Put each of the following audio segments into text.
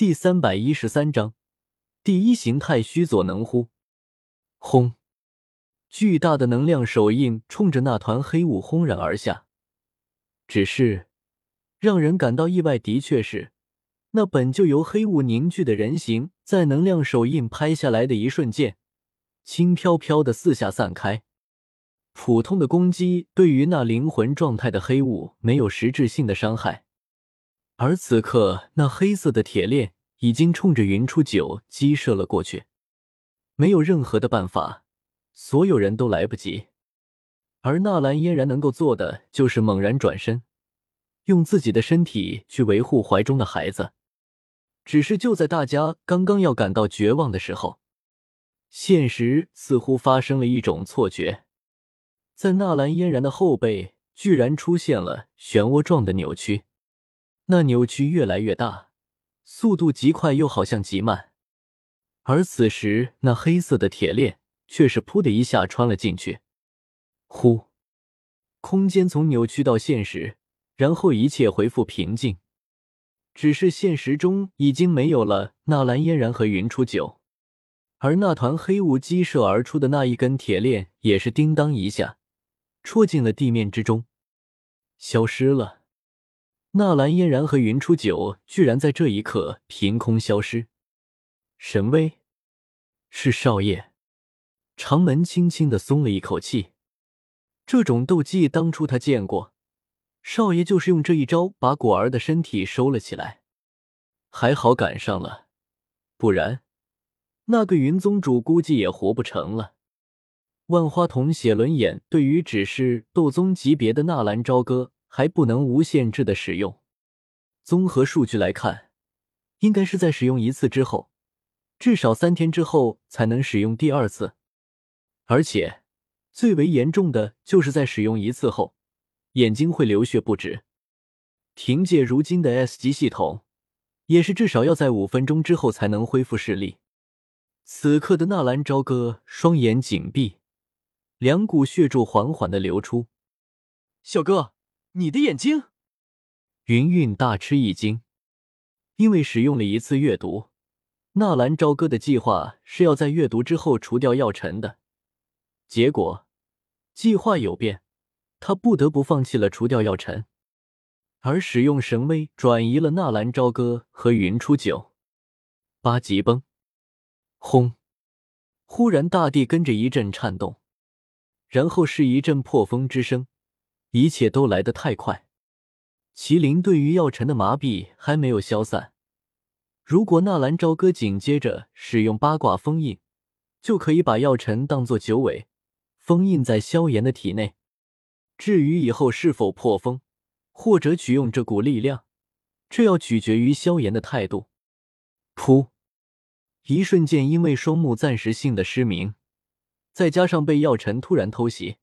第三百一十三章，第一形态须佐能乎？轰！巨大的能量手印冲着那团黑雾轰然而下。只是让人感到意外的确是，那本就由黑雾凝聚的人形，在能量手印拍下来的一瞬间，轻飘飘的四下散开。普通的攻击对于那灵魂状态的黑雾没有实质性的伤害。而此刻，那黑色的铁链已经冲着云初九击射了过去，没有任何的办法，所有人都来不及。而纳兰嫣然能够做的，就是猛然转身，用自己的身体去维护怀中的孩子。只是就在大家刚刚要感到绝望的时候，现实似乎发生了一种错觉，在纳兰嫣然的后背居然出现了漩涡状的扭曲。那扭曲越来越大，速度极快又好像极慢，而此时那黑色的铁链却是噗的一下穿了进去。呼，空间从扭曲到现实，然后一切恢复平静。只是现实中已经没有了纳兰嫣然和云初九，而那团黑雾激射而出的那一根铁链也是叮当一下戳进了地面之中，消失了。纳兰嫣然和云初九居然在这一刻凭空消失，神威是少爷。长门轻轻的松了一口气，这种斗技当初他见过，少爷就是用这一招把果儿的身体收了起来，还好赶上了，不然那个云宗主估计也活不成了。万花筒写轮眼对于只是斗宗级别的纳兰朝歌。还不能无限制的使用。综合数据来看，应该是在使用一次之后，至少三天之后才能使用第二次。而且最为严重的就是在使用一次后，眼睛会流血不止。凭借如今的 S 级系统，也是至少要在五分钟之后才能恢复视力。此刻的纳兰朝歌双眼紧闭，两股血柱缓缓的流出。小哥。你的眼睛，云韵大吃一惊，因为使用了一次阅读，纳兰朝歌的计划是要在阅读之后除掉药尘的，结果计划有变，他不得不放弃了除掉药尘，而使用神威转移了纳兰朝歌和云初九。八级崩，轰！忽然大地跟着一阵颤动，然后是一阵破风之声。一切都来得太快，麒麟对于药尘的麻痹还没有消散。如果纳兰朝歌紧接着使用八卦封印，就可以把药尘当做九尾，封印在萧炎的体内。至于以后是否破封，或者取用这股力量，这要取决于萧炎的态度。噗！一瞬间，因为双目暂时性的失明，再加上被药尘突然偷袭。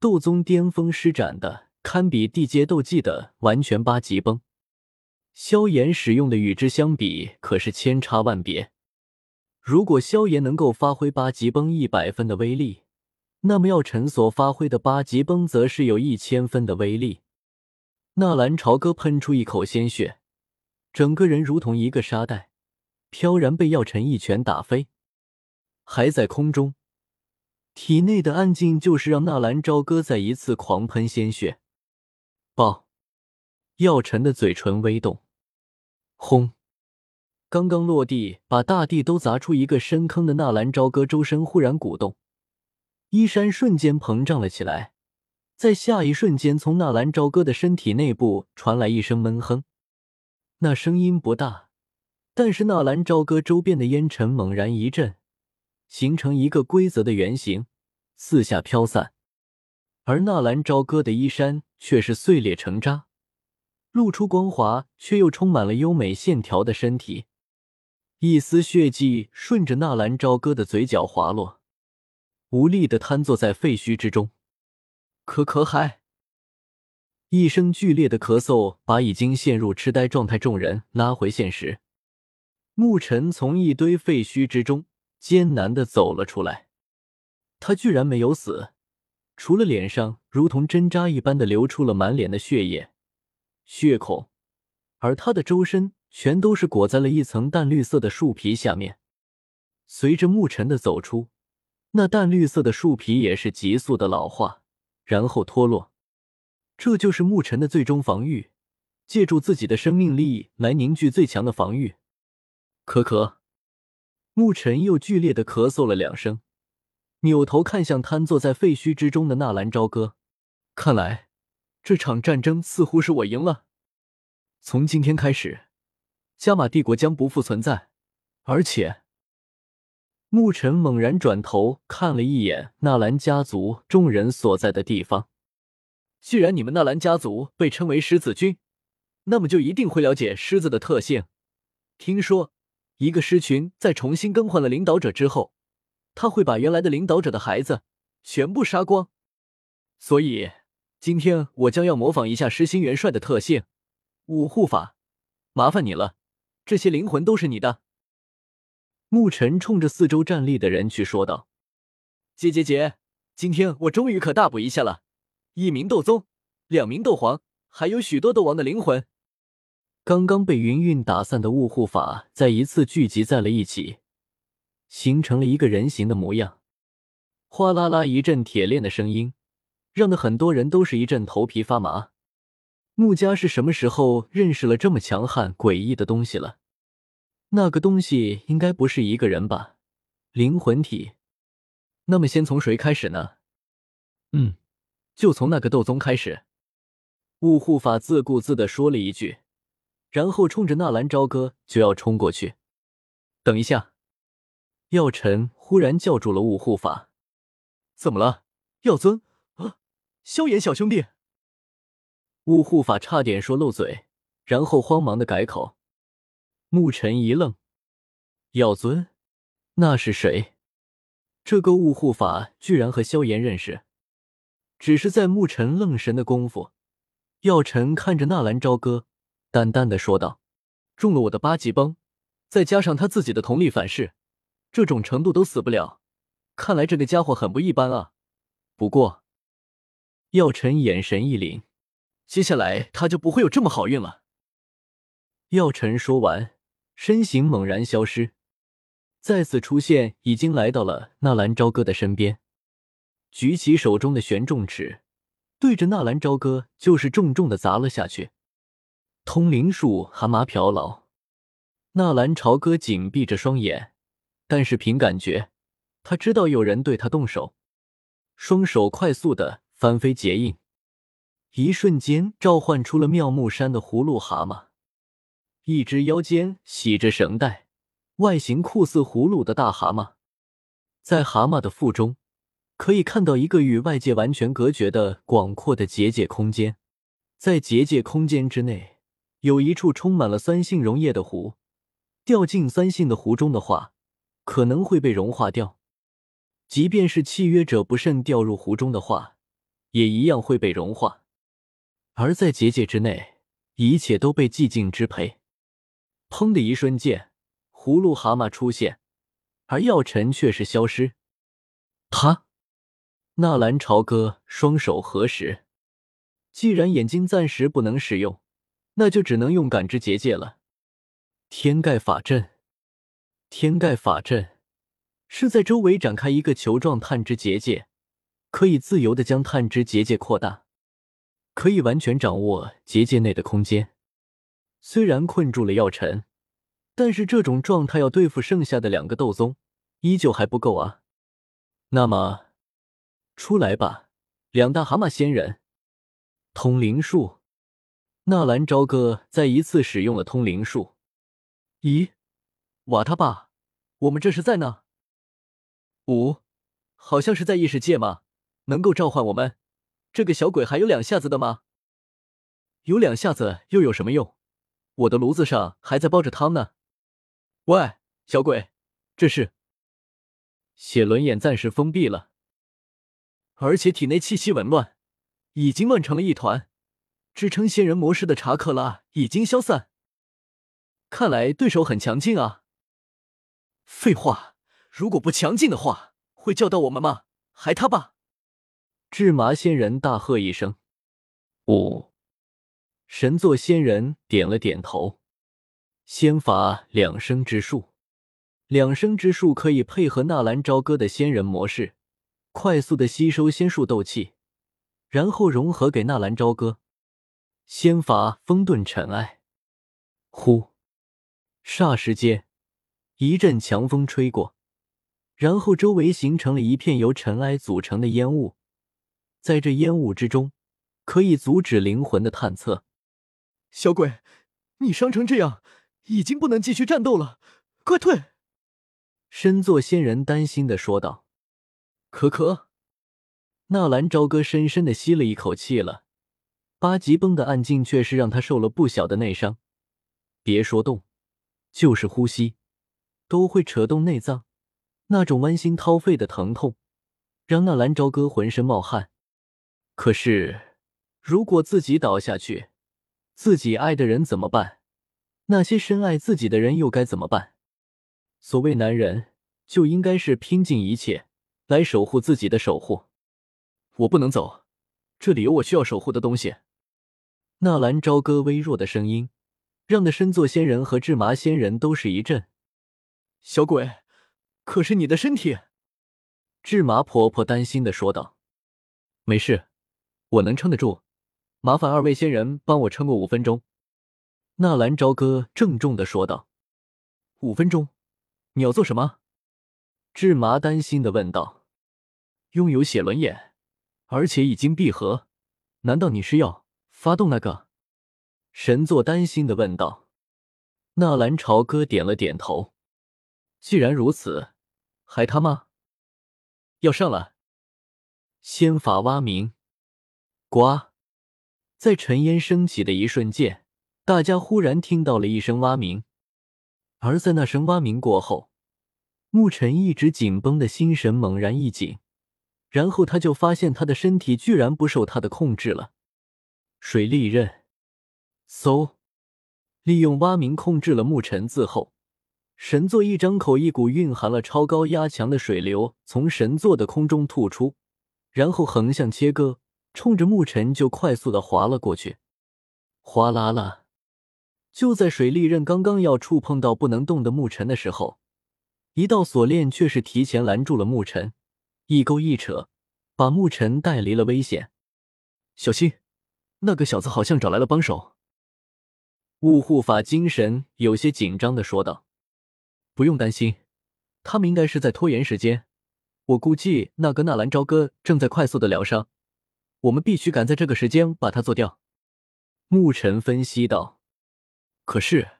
斗宗巅峰施展的堪比地阶斗技的完全八级崩，萧炎使用的与之相比可是千差万别。如果萧炎能够发挥八级崩一百分的威力，那么药尘所发挥的八级崩则是有一千分的威力。纳兰朝歌喷出一口鲜血，整个人如同一个沙袋，飘然被药尘一拳打飞，还在空中。体内的暗劲就是让纳兰朝歌再一次狂喷鲜血。爆！药尘的嘴唇微动，轰！刚刚落地，把大地都砸出一个深坑的纳兰朝歌周身忽然鼓动，衣衫瞬间膨胀了起来。在下一瞬间，从纳兰朝歌的身体内部传来一声闷哼，那声音不大，但是纳兰朝歌周边的烟尘猛然一震。形成一个规则的圆形，四下飘散，而纳兰朝歌的衣衫却是碎裂成渣，露出光滑却又充满了优美线条的身体。一丝血迹顺着纳兰朝歌的嘴角滑落，无力的瘫坐在废墟之中。可可海，一声剧烈的咳嗽把已经陷入痴呆状态众人拉回现实。牧尘从一堆废墟之中。艰难的走了出来，他居然没有死，除了脸上如同针扎一般的流出了满脸的血液、血孔，而他的周身全都是裹在了一层淡绿色的树皮下面。随着牧尘的走出，那淡绿色的树皮也是急速的老化，然后脱落。这就是牧尘的最终防御，借助自己的生命力来凝聚最强的防御。可可，牧尘又剧烈的咳嗽了两声，扭头看向瘫坐在废墟之中的纳兰朝歌。看来这场战争似乎是我赢了。从今天开始，加玛帝国将不复存在，而且。牧尘猛然转头看了一眼纳兰家族众人所在的地方。既然你们纳兰家族被称为狮子军，那么就一定会了解狮子的特性。听说，一个狮群在重新更换了领导者之后，他会把原来的领导者的孩子全部杀光。所以，今天我将要模仿一下狮心元帅的特性——五护法。麻烦你了，这些灵魂都是你的。牧尘冲着四周站立的人去说道：“姐姐姐，今天我终于可大补一下了！一名斗宗，两名斗皇，还有许多斗王的灵魂。刚刚被云韵打散的雾护法再一次聚集在了一起，形成了一个人形的模样。哗啦啦一阵铁链的声音，让的很多人都是一阵头皮发麻。穆家是什么时候认识了这么强悍诡异的东西了？”那个东西应该不是一个人吧？灵魂体。那么先从谁开始呢？嗯，就从那个斗宗开始。雾护法自顾自的说了一句，然后冲着纳兰朝歌就要冲过去。等一下！药尘忽然叫住了雾护法。怎么了，药尊？啊，萧炎小兄弟！雾护法差点说漏嘴，然后慌忙的改口。牧尘一愣，药尊，那是谁？这个雾护法居然和萧炎认识？只是在牧尘愣神的功夫，药尘看着纳兰朝歌，淡淡的说道：“中了我的八级崩，再加上他自己的同力反噬，这种程度都死不了。看来这个家伙很不一般啊。不过，药尘眼神一凛，接下来他就不会有这么好运了。”药尘说完。身形猛然消失，再次出现，已经来到了纳兰朝歌的身边，举起手中的玄重尺，对着纳兰朝歌就是重重的砸了下去。通灵术蛤蟆瓢老，纳兰朝歌紧闭着双眼，但是凭感觉，他知道有人对他动手，双手快速的翻飞结印，一瞬间召唤出了妙木山的葫芦蛤蟆。一只腰间系着绳带、外形酷似葫芦的大蛤蟆，在蛤蟆的腹中可以看到一个与外界完全隔绝的广阔的结界空间。在结界空间之内，有一处充满了酸性溶液的湖。掉进酸性的湖中的话，可能会被融化掉。即便是契约者不慎掉入湖中的话，也一样会被融化。而在结界之内，一切都被寂静支配。砰的一瞬间，葫芦蛤蟆出现，而药尘却是消失。他，纳兰朝歌双手合十，既然眼睛暂时不能使用，那就只能用感知结界了。天盖法阵，天盖法阵是在周围展开一个球状探知结界，可以自由的将探知结界扩大，可以完全掌握结界内的空间。虽然困住了药尘，但是这种状态要对付剩下的两个斗宗，依旧还不够啊。那么，出来吧，两大蛤蟆仙人！通灵术，纳兰朝歌再一次使用了通灵术。咦，瓦他爸，我们这是在呢？五，好像是在异世界吗？能够召唤我们？这个小鬼还有两下子的吗？有两下子又有什么用？我的炉子上还在煲着汤呢。喂，小鬼，这是血轮眼暂时封闭了，而且体内气息紊乱，已经乱成了一团。支撑仙人模式的查克拉已经消散，看来对手很强劲啊。废话，如果不强劲的话，会叫到我们吗？还他爸！智麻仙人大喝一声：“五！”神作仙人点了点头，仙法两生之术，两生之术可以配合纳兰朝歌的仙人模式，快速的吸收仙术斗气，然后融合给纳兰朝歌。仙法风遁尘埃，呼，霎时间，一阵强风吹过，然后周围形成了一片由尘埃组成的烟雾，在这烟雾之中，可以阻止灵魂的探测。小鬼，你伤成这样。已经不能继续战斗了，快退！身作仙人担心的说道。可可，纳兰朝歌深深的吸了一口气了。八级崩的暗劲却是让他受了不小的内伤，别说动，就是呼吸都会扯动内脏，那种剜心掏肺的疼痛让纳兰朝歌浑身冒汗。可是，如果自己倒下去，自己爱的人怎么办？那些深爱自己的人又该怎么办？所谓男人，就应该是拼尽一切来守护自己的守护。我不能走，这里有我需要守护的东西。纳兰朝歌微弱的声音，让那身座仙人和智麻仙人都是一震。小鬼，可是你的身体？智麻婆婆担心的说道：“没事，我能撑得住。麻烦二位仙人帮我撑过五分钟。”纳兰朝歌郑重的说道：“五分钟，你要做什么？”智麻担心的问道。“拥有写轮眼，而且已经闭合，难道你是要发动那个？”神作担心的问道。纳兰朝歌点了点头。既然如此，还他妈要上了！仙法蛙鸣，呱，在尘烟升起的一瞬间。大家忽然听到了一声蛙鸣，而在那声蛙鸣过后，沐尘一直紧绷的心神猛然一紧，然后他就发现他的身体居然不受他的控制了。水利刃，嗖，利用蛙鸣控制了沐尘字后，神座一张口，一股蕴含了超高压强的水流从神座的空中吐出，然后横向切割，冲着沐尘就快速的划了过去，哗啦啦。就在水利刃刚刚要触碰到不能动的牧尘的时候，一道锁链却是提前拦住了牧尘，一勾一扯，把牧尘带离了危险。小心，那个小子好像找来了帮手。雾护法精神有些紧张的说道：“不用担心，他们应该是在拖延时间。我估计那个纳兰朝歌正在快速的疗伤，我们必须赶在这个时间把他做掉。”牧尘分析道。可是，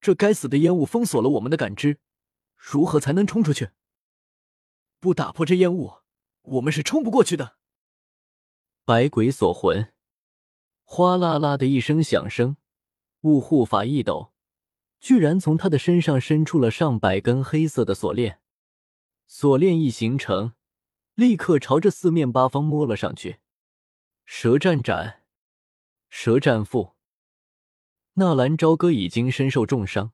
这该死的烟雾封锁了我们的感知，如何才能冲出去？不打破这烟雾，我们是冲不过去的。百鬼锁魂，哗啦啦的一声响声，雾护法一抖，居然从他的身上伸出了上百根黑色的锁链。锁链一形成，立刻朝着四面八方摸了上去。舌战斩，舌战缚。纳兰朝歌已经身受重伤，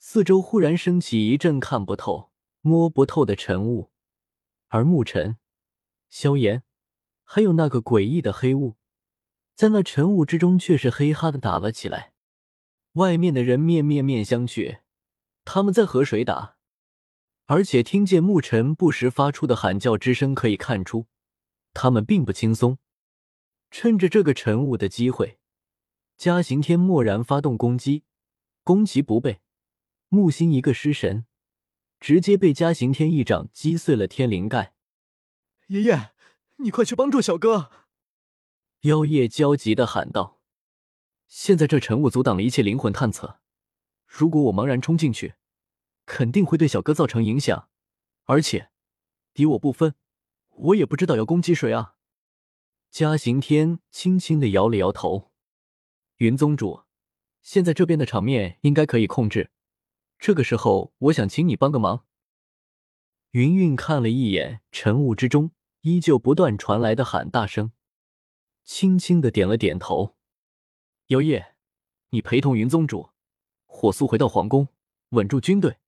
四周忽然升起一阵看不透、摸不透的晨雾，而沐尘、萧炎，还有那个诡异的黑雾，在那晨雾之中却是嘿哈的打了起来。外面的人面面面相觑，他们在和谁打？而且听见沐尘不时发出的喊叫之声，可以看出他们并不轻松。趁着这个晨雾的机会。嘉刑天蓦然发动攻击，攻其不备，木星一个失神，直接被嘉刑天一掌击碎了天灵盖。爷爷，你快去帮助小哥！妖夜焦急的喊道：“现在这晨雾阻挡了一切灵魂探测，如果我茫然冲进去，肯定会对小哥造成影响。而且敌我不分，我也不知道要攻击谁啊！”嘉刑天轻轻的摇了摇头。云宗主，现在这边的场面应该可以控制。这个时候，我想请你帮个忙。云云看了一眼晨雾之中依旧不断传来的喊大声，轻轻的点了点头。妖夜，你陪同云宗主火速回到皇宫，稳住军队。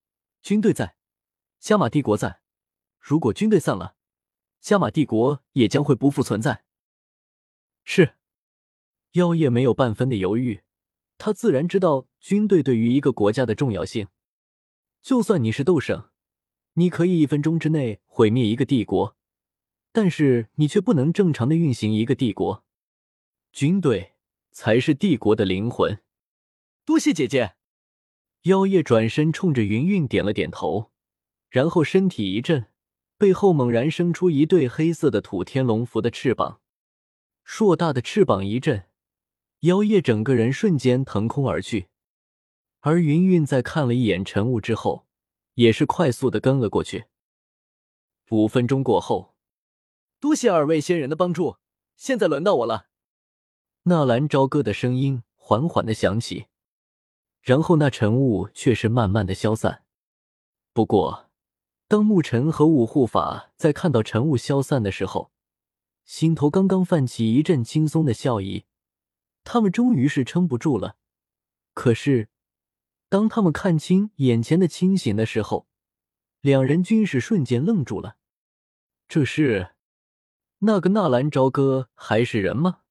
军队在，加玛帝国在。如果军队散了，加玛帝国也将会不复存在。是。妖夜没有半分的犹豫，他自然知道军队对于一个国家的重要性。就算你是斗圣，你可以一分钟之内毁灭一个帝国，但是你却不能正常的运行一个帝国。军队才是帝国的灵魂。多谢姐姐。妖夜转身冲着云云点了点头，然后身体一震，背后猛然生出一对黑色的土天龙符的翅膀，硕大的翅膀一震。妖夜整个人瞬间腾空而去，而云云在看了一眼晨雾之后，也是快速的跟了过去。五分钟过后，多谢二位仙人的帮助，现在轮到我了。纳兰朝歌的声音缓缓的响起，然后那晨雾却是慢慢的消散。不过，当沐尘和五护法在看到晨雾消散的时候，心头刚刚泛起一阵轻松的笑意。他们终于是撑不住了，可是当他们看清眼前的清醒的时候，两人均是瞬间愣住了。这是那个纳兰朝歌还是人吗？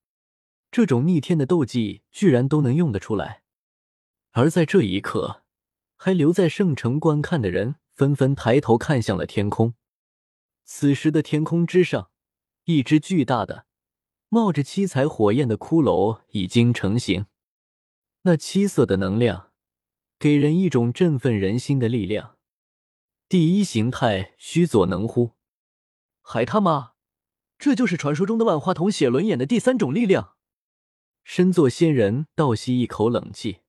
这种逆天的斗技居然都能用得出来！而在这一刻，还留在圣城观看的人纷纷抬头看向了天空。此时的天空之上，一只巨大的。冒着七彩火焰的骷髅已经成型，那七色的能量给人一种振奋人心的力量。第一形态须佐能乎？还他妈，这就是传说中的万花筒写轮眼的第三种力量。身作仙人倒吸一口冷气，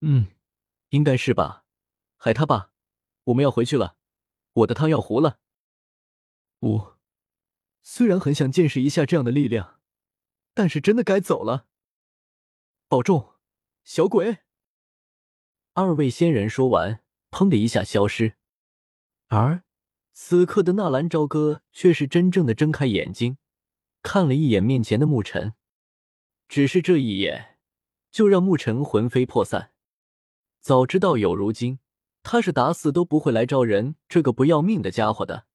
嗯，应该是吧。海他爸，我们要回去了，我的汤要糊了。五。虽然很想见识一下这样的力量，但是真的该走了。保重，小鬼。二位仙人说完，砰的一下消失。而此刻的纳兰朝歌却是真正的睁开眼睛，看了一眼面前的沐尘，只是这一眼，就让沐尘魂飞魄散。早知道有如今，他是打死都不会来招人这个不要命的家伙的。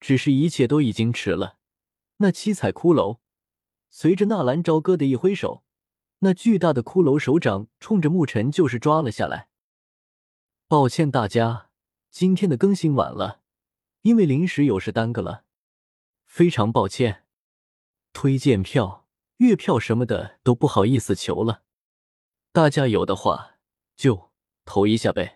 只是一切都已经迟了。那七彩骷髅随着纳兰朝歌的一挥手，那巨大的骷髅手掌冲着沐尘就是抓了下来。抱歉大家，今天的更新晚了，因为临时有事耽搁了，非常抱歉。推荐票、月票什么的都不好意思求了，大家有的话就投一下呗。